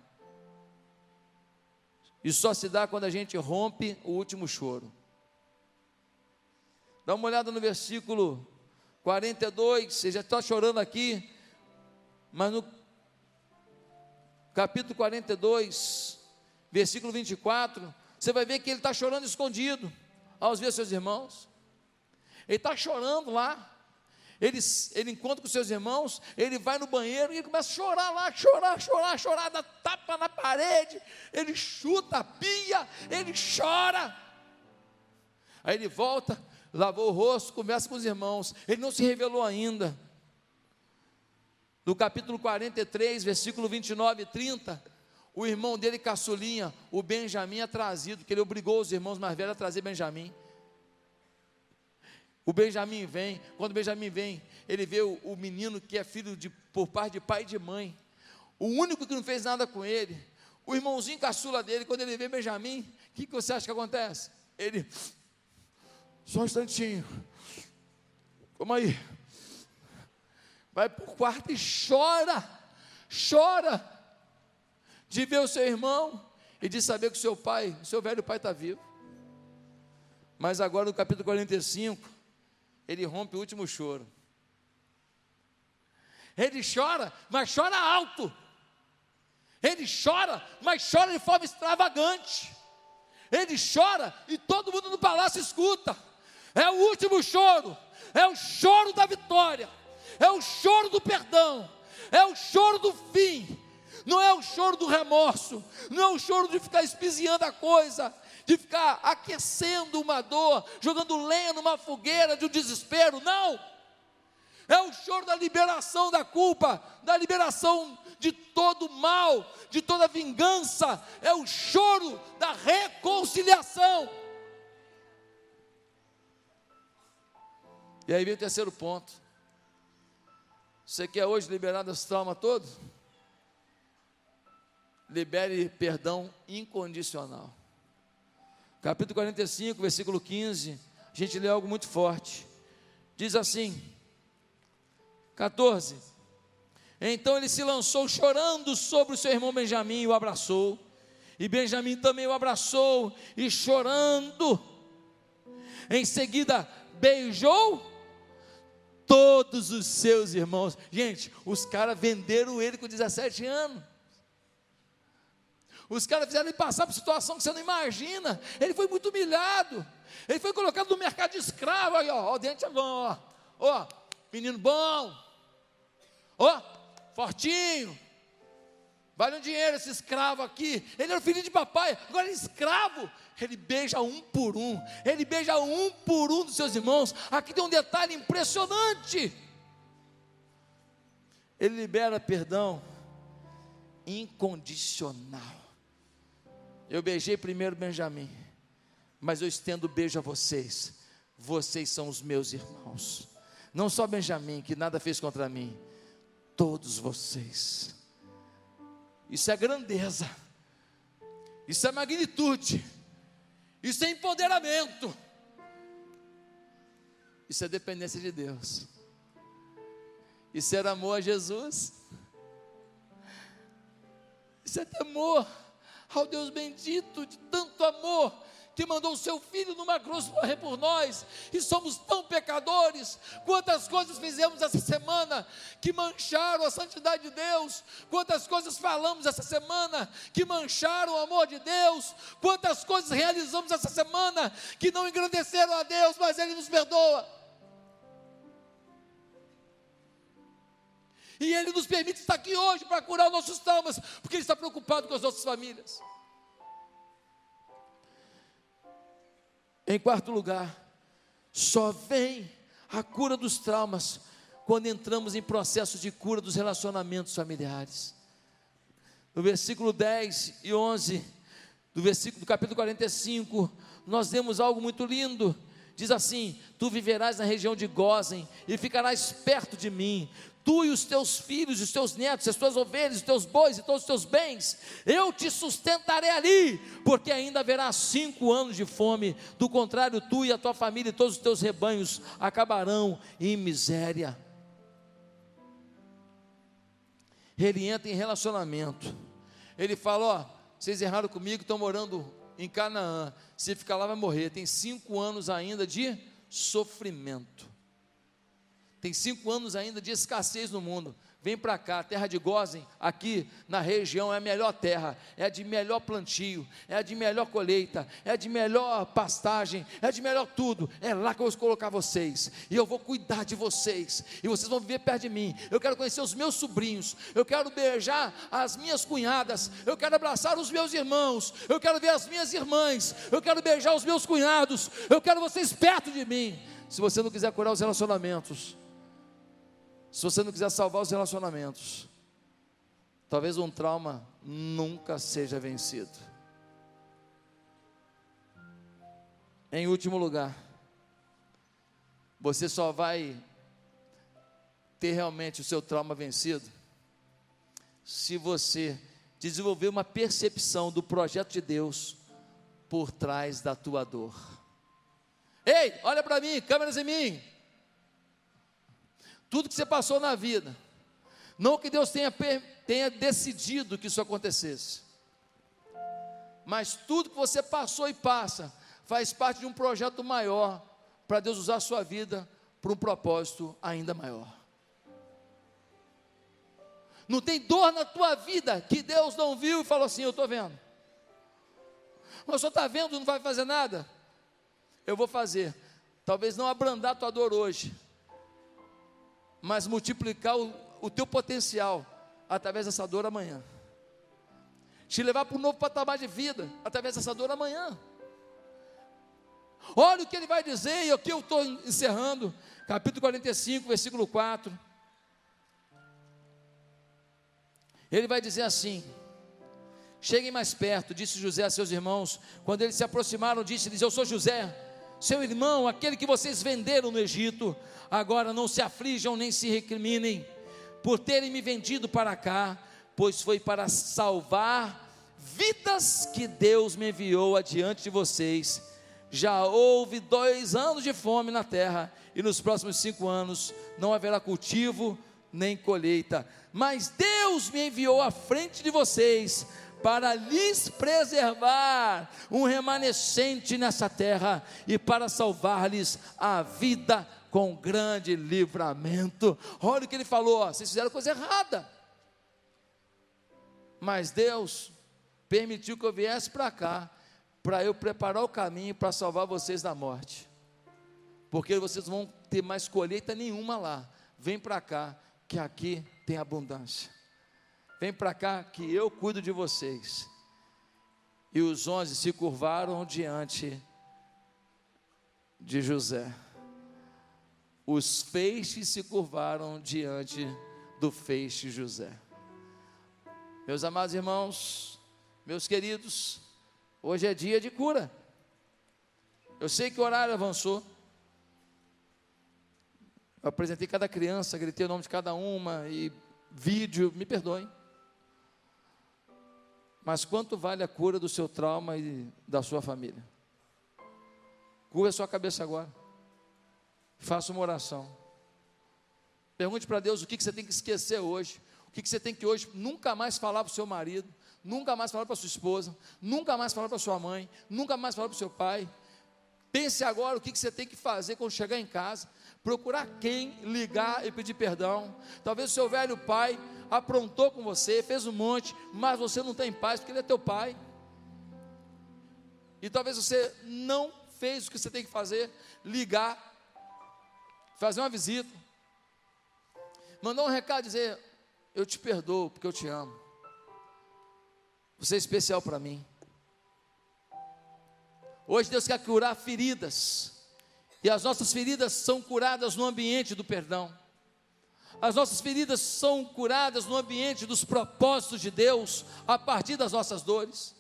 Speaker 1: E só se dá quando a gente rompe o último choro. Dá uma olhada no versículo 42, você já está chorando aqui, mas no capítulo 42, versículo 24, você vai ver que ele está chorando escondido, aos ver seus irmãos. Ele está chorando lá. Ele, ele encontra com seus irmãos, ele vai no banheiro e ele começa a chorar lá, chorar, chorar, chorar, dá tapa na parede, ele chuta a pia, ele chora. Aí ele volta, lavou o rosto, conversa com os irmãos, ele não se revelou ainda. No capítulo 43, versículo 29 e 30, o irmão dele, caçulinha, o Benjamim, é trazido, que ele obrigou os irmãos mais velhos a trazer Benjamim. O Benjamim vem, quando o Benjamim vem, ele vê o, o, menino que é filho de, por parte de pai e de mãe, o único que não fez nada com ele, o irmãozinho caçula dele, quando ele vê Benjamim, o que, que você acha que acontece? Ele, só um instantinho, como aí, vai para o quarto e chora, chora, de ver o seu irmão e de saber que o seu pai, o seu velho pai está vivo. Mas agora no capítulo 45, ele rompe o último choro. Ele chora, mas chora alto. Ele chora, mas chora de forma extravagante. Ele chora e todo mundo no palácio escuta. É o último choro, é o choro da vitória, é o choro do perdão, é o choro do fim. Não é o choro do remorso, não é o choro de ficar espiziando a coisa, de ficar aquecendo uma dor, jogando lenha numa fogueira de um desespero. Não! É o choro da liberação da culpa, da liberação de todo mal, de toda vingança. É o choro da reconciliação. E aí vem o terceiro ponto. Você quer hoje liberar dos traumas todos? Libere perdão incondicional. Capítulo 45, versículo 15. A gente lê algo muito forte. Diz assim: 14. Então ele se lançou chorando sobre o seu irmão Benjamim e o abraçou. E Benjamim também o abraçou e chorando. Em seguida, beijou todos os seus irmãos. Gente, os caras venderam ele com 17 anos. Os caras fizeram ele passar por situação que você não imagina. Ele foi muito humilhado. Ele foi colocado no mercado de escravo. Aí, ó, o dente é bom, ó. ó menino bom. Ó, fortinho. Vale um dinheiro esse escravo aqui. Ele era filho de papai, agora é escravo. Ele beija um por um. Ele beija um por um dos seus irmãos. Aqui tem um detalhe impressionante. Ele libera perdão incondicional. Eu beijei primeiro Benjamim, mas eu estendo beijo a vocês. Vocês são os meus irmãos. Não só Benjamim, que nada fez contra mim, todos vocês. Isso é grandeza, isso é magnitude, isso é empoderamento, isso é dependência de Deus, isso é amor a Jesus, isso é temor ao Deus bendito de tanto amor que mandou o seu filho numa cruz morrer por nós, e somos tão pecadores. Quantas coisas fizemos essa semana que mancharam a santidade de Deus, quantas coisas falamos essa semana que mancharam o amor de Deus, quantas coisas realizamos essa semana que não engrandeceram a Deus, mas Ele nos perdoa. E Ele nos permite estar aqui hoje para curar os nossos traumas, porque Ele está preocupado com as nossas famílias. Em quarto lugar, só vem a cura dos traumas quando entramos em processos de cura dos relacionamentos familiares. No versículo 10 e 11 do versículo do capítulo 45, nós vemos algo muito lindo. Diz assim: Tu viverás na região de Gozen e ficarás perto de mim tu e os teus filhos, os teus netos, as tuas ovelhas, os teus bois e todos os teus bens, eu te sustentarei ali, porque ainda haverá cinco anos de fome, do contrário, tu e a tua família e todos os teus rebanhos acabarão em miséria. Ele entra em relacionamento, ele fala: Ó, vocês erraram comigo, estão morando em Canaã, se ficar lá vai morrer, tem cinco anos ainda de sofrimento. Tem cinco anos ainda de escassez no mundo. Vem para cá, terra de Gozen, aqui na região é a melhor terra, é a de melhor plantio, é a de melhor colheita, é a de melhor pastagem, é a de melhor tudo. É lá que eu vou colocar vocês, e eu vou cuidar de vocês, e vocês vão viver perto de mim. Eu quero conhecer os meus sobrinhos, eu quero beijar as minhas cunhadas, eu quero abraçar os meus irmãos, eu quero ver as minhas irmãs, eu quero beijar os meus cunhados, eu quero vocês perto de mim. Se você não quiser curar os relacionamentos, se você não quiser salvar os relacionamentos, talvez um trauma nunca seja vencido. Em último lugar, você só vai ter realmente o seu trauma vencido se você desenvolver uma percepção do projeto de Deus por trás da tua dor. Ei, olha para mim, câmeras em mim tudo que você passou na vida. Não que Deus tenha, tenha decidido que isso acontecesse, mas tudo que você passou e passa faz parte de um projeto maior para Deus usar a sua vida para um propósito ainda maior. Não tem dor na tua vida que Deus não viu e falou assim: Eu estou vendo. Mas só está vendo, não vai fazer nada. Eu vou fazer. Talvez não abrandar a tua dor hoje, mas multiplicar o, o teu potencial através dessa dor amanhã. Te levar para um novo patamar de vida através dessa dor amanhã. Olha o que ele vai dizer, e aqui eu estou encerrando, capítulo 45, versículo 4. Ele vai dizer assim: Cheguem mais perto, disse José a seus irmãos. Quando eles se aproximaram, disse-lhes: Eu sou José, seu irmão, aquele que vocês venderam no Egito. Agora não se aflijam nem se recriminem. por terem me vendido para cá, pois foi para salvar vidas que Deus me enviou adiante de vocês. Já houve dois anos de fome na terra, e nos próximos cinco anos não haverá cultivo nem colheita. Mas Deus me enviou à frente de vocês para lhes preservar um remanescente nessa terra e para salvar-lhes a vida com grande livramento. Olha o que ele falou: ó, vocês fizeram coisa errada. Mas Deus permitiu que eu viesse para cá, para eu preparar o caminho para salvar vocês da morte. Porque vocês vão ter mais colheita nenhuma lá. Vem para cá, que aqui tem abundância. Vem para cá que eu cuido de vocês. E os onze se curvaram diante de José. Os feixes se curvaram diante do feixe José. Meus amados irmãos, meus queridos, hoje é dia de cura. Eu sei que o horário avançou. Eu apresentei cada criança, gritei o nome de cada uma e vídeo, me perdoem. Mas quanto vale a cura do seu trauma e da sua família? Cura a sua cabeça agora. Faça uma oração. Pergunte para Deus o que, você tem que esquecer hoje. O que, você tem que hoje nunca mais falar para o seu marido, nunca mais falar para sua esposa, nunca mais falar para sua mãe, nunca mais falar para o seu pai. Pense agora o que você tem que fazer quando chegar em casa. Procurar quem ligar e pedir perdão. Talvez o seu velho pai aprontou com você, fez um monte, mas você não tem paz porque ele é teu pai. E talvez você não fez o que você tem que fazer, ligar, fazer uma visita, mandar um recado dizer: Eu te perdoo porque eu te amo. Você é especial para mim. Hoje Deus quer curar feridas. E as nossas feridas são curadas no ambiente do perdão. As nossas feridas são curadas no ambiente dos propósitos de Deus, a partir das nossas dores.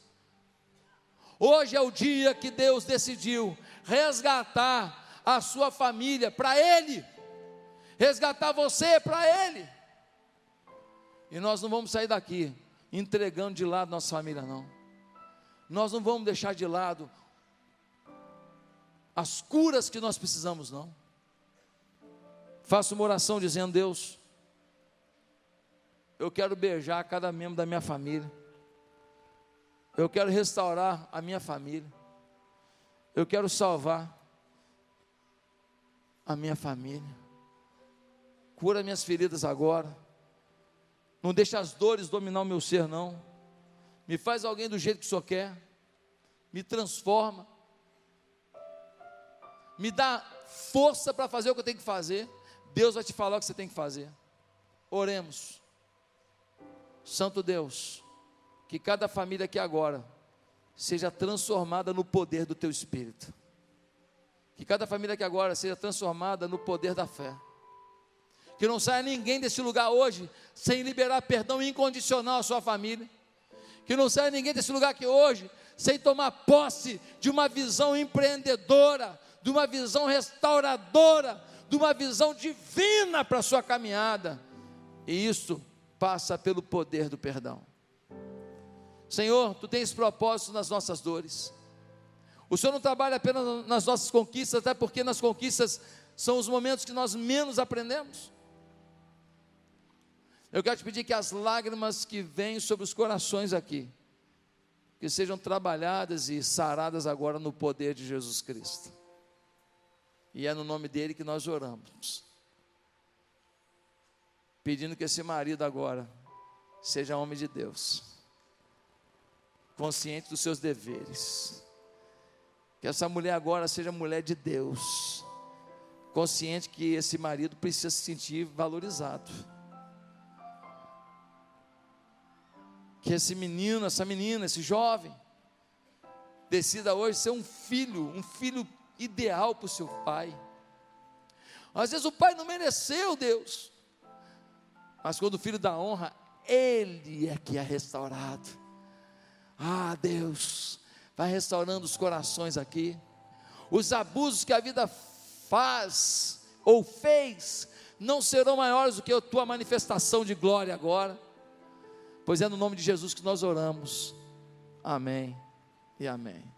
Speaker 1: Hoje é o dia que Deus decidiu resgatar a sua família para Ele, resgatar você para Ele. E nós não vamos sair daqui entregando de lado nossa família, não. Nós não vamos deixar de lado as curas que nós precisamos, não. Faça uma oração dizendo: Deus, eu quero beijar cada membro da minha família. Eu quero restaurar a minha família. Eu quero salvar a minha família. Cura minhas feridas agora. Não deixe as dores dominar o meu ser, não. Me faz alguém do jeito que o Senhor quer. Me transforma. Me dá força para fazer o que eu tenho que fazer. Deus vai te falar o que você tem que fazer. Oremos. Santo Deus, que cada família aqui agora seja transformada no poder do teu espírito. Que cada família aqui agora seja transformada no poder da fé. Que não saia ninguém desse lugar hoje sem liberar perdão incondicional à sua família. Que não saia ninguém desse lugar aqui hoje sem tomar posse de uma visão empreendedora, de uma visão restauradora de uma visão divina para a sua caminhada. E isso passa pelo poder do perdão. Senhor, tu tens propósito nas nossas dores. O Senhor não trabalha apenas nas nossas conquistas, até porque nas conquistas são os momentos que nós menos aprendemos. Eu quero te pedir que as lágrimas que vêm sobre os corações aqui, que sejam trabalhadas e saradas agora no poder de Jesus Cristo. E é no nome dele que nós oramos. Pedindo que esse marido agora seja homem de Deus, consciente dos seus deveres. Que essa mulher agora seja mulher de Deus, consciente que esse marido precisa se sentir valorizado. Que esse menino, essa menina, esse jovem, decida hoje ser um filho, um filho ideal para o seu pai. Às vezes o pai não mereceu Deus, mas quando o filho dá honra, ele é que é restaurado. Ah, Deus, vai restaurando os corações aqui. Os abusos que a vida faz ou fez não serão maiores do que a tua manifestação de glória agora, pois é no nome de Jesus que nós oramos. Amém e amém.